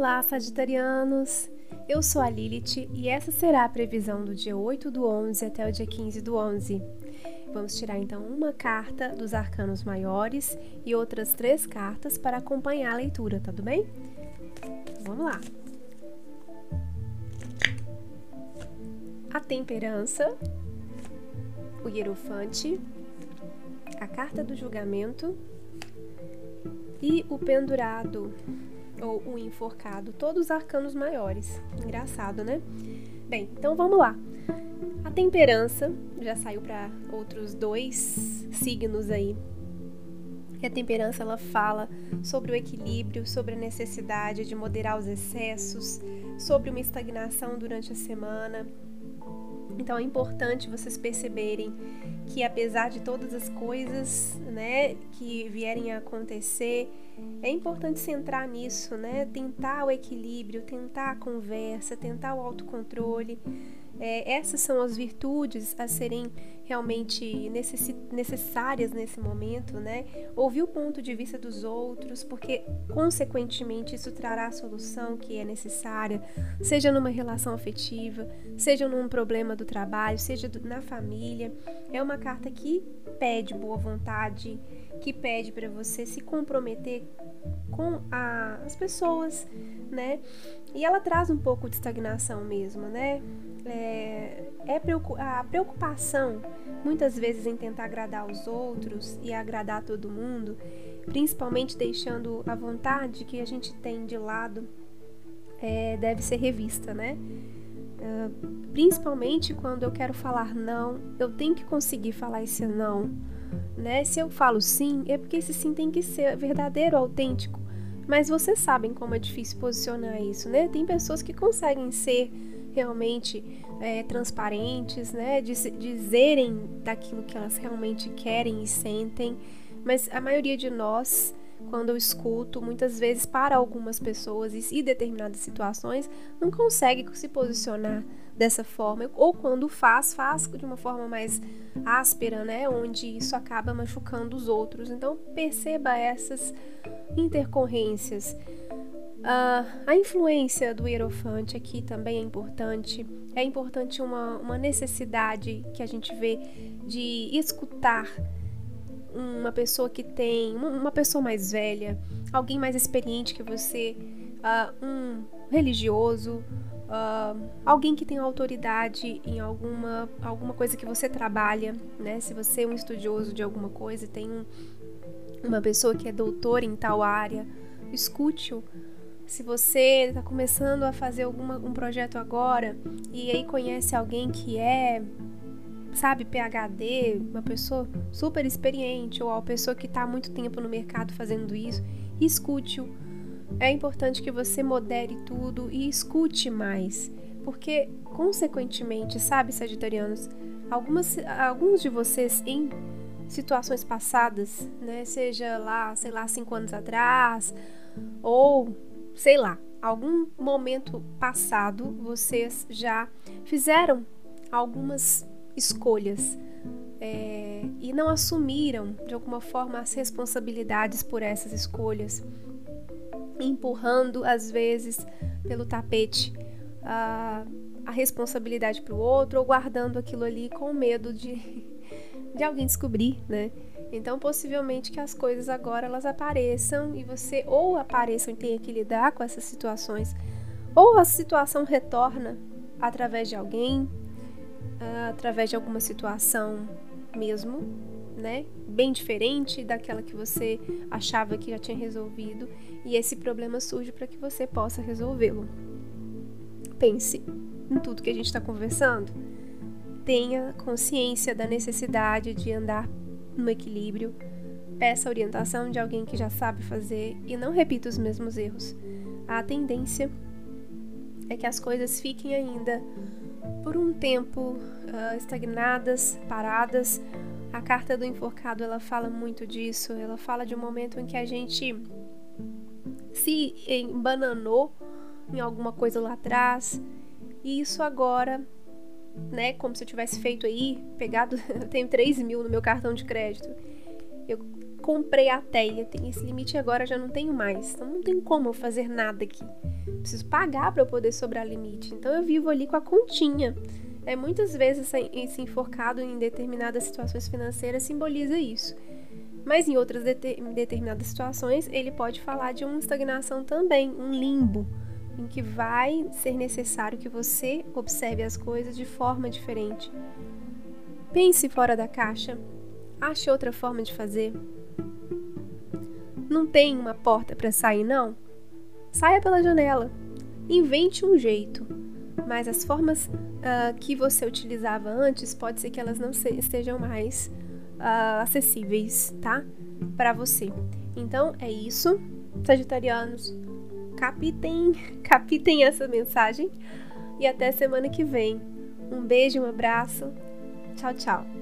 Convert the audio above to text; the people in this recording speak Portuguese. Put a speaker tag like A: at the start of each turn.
A: Olá, Sagitarianos! Eu sou a Lilith e essa será a previsão do dia 8 do 11 até o dia 15 do 11. Vamos tirar então uma carta dos arcanos maiores e outras três cartas para acompanhar a leitura, tá tudo bem? Vamos lá! A temperança, o hierofante, a carta do julgamento e o pendurado ou o enforcado, todos arcanos maiores. Engraçado, né? Bem, então vamos lá. A temperança já saiu para outros dois signos aí. E a temperança ela fala sobre o equilíbrio, sobre a necessidade de moderar os excessos, sobre uma estagnação durante a semana, então é importante vocês perceberem que apesar de todas as coisas, né, que vierem a acontecer, é importante centrar nisso, né? Tentar o equilíbrio, tentar a conversa, tentar o autocontrole. É, essas são as virtudes a serem realmente necessárias nesse momento, né? Ouvir o ponto de vista dos outros, porque consequentemente isso trará a solução que é necessária, seja numa relação afetiva, seja num problema do trabalho, seja na família. É uma carta que pede boa vontade, que pede para você se comprometer com a, as pessoas, né? E ela traz um pouco de estagnação mesmo, né? É, é a preocupação muitas vezes em tentar agradar os outros e agradar todo mundo, principalmente deixando a vontade que a gente tem de lado, é, deve ser revista, né? Uh, principalmente quando eu quero falar não, eu tenho que conseguir falar esse não né? Se eu falo sim, é porque esse sim tem que ser verdadeiro, autêntico. Mas vocês sabem como é difícil posicionar isso, né? Tem pessoas que conseguem ser realmente é, transparentes, né? Diz, dizerem daquilo que elas realmente querem e sentem, mas a maioria de nós quando eu escuto, muitas vezes para algumas pessoas e determinadas situações, não consegue se posicionar dessa forma, ou quando faz, faz de uma forma mais áspera, né, onde isso acaba machucando os outros. Então perceba essas intercorrências. Uh, a influência do hierofante aqui também é importante. É importante uma, uma necessidade que a gente vê de escutar uma pessoa que tem, uma pessoa mais velha, alguém mais experiente que você, uh, um religioso, uh, alguém que tem autoridade em alguma, alguma coisa que você trabalha, né? Se você é um estudioso de alguma coisa tem um, uma pessoa que é doutor em tal área, escute-o. Se você está começando a fazer alguma, um projeto agora e aí conhece alguém que é sabe, PhD, uma pessoa super experiente ou uma pessoa que está há muito tempo no mercado fazendo isso, escute-o. É importante que você modere tudo e escute mais, porque, consequentemente, sabe, Sagitarianos, algumas, alguns de vocês em situações passadas, né, seja lá, sei lá, cinco anos atrás, ou sei lá, algum momento passado, vocês já fizeram algumas escolhas é, e não assumiram de alguma forma as responsabilidades por essas escolhas, empurrando às vezes pelo tapete a, a responsabilidade para o outro ou guardando aquilo ali com medo de, de alguém descobrir, né? Então, possivelmente que as coisas agora elas apareçam e você ou apareçam e tenha que lidar com essas situações, ou a situação retorna através de alguém, uh, através de alguma situação mesmo, né? Bem diferente daquela que você achava que já tinha resolvido, e esse problema surge para que você possa resolvê-lo. Pense em tudo que a gente está conversando. Tenha consciência da necessidade de andar no equilíbrio. Peça orientação de alguém que já sabe fazer e não repita os mesmos erros. A tendência é que as coisas fiquem ainda por um tempo uh, estagnadas, paradas. A carta do enforcado ela fala muito disso. Ela fala de um momento em que a gente se embananou em alguma coisa lá atrás e isso agora, né, como se eu tivesse feito aí, pegado, eu tenho 3 mil no meu cartão de crédito. Eu comprei a teia, tem esse limite agora já não tenho mais. Então não tem como eu fazer nada aqui. Preciso pagar para eu poder sobrar limite. Então eu vivo ali com a continha. É muitas vezes esse enforcado em determinadas situações financeiras simboliza isso. Mas em outras determinadas situações, ele pode falar de uma estagnação também, um limbo, em que vai ser necessário que você observe as coisas de forma diferente. Pense fora da caixa. Ache outra forma de fazer. Não tem uma porta para sair, não? Saia pela janela. Invente um jeito. Mas as formas uh, que você utilizava antes, pode ser que elas não estejam mais uh, acessíveis, tá? Para você. Então é isso, Sagitarianos. Capitem, capitem essa mensagem e até semana que vem. Um beijo, um abraço. Tchau, tchau.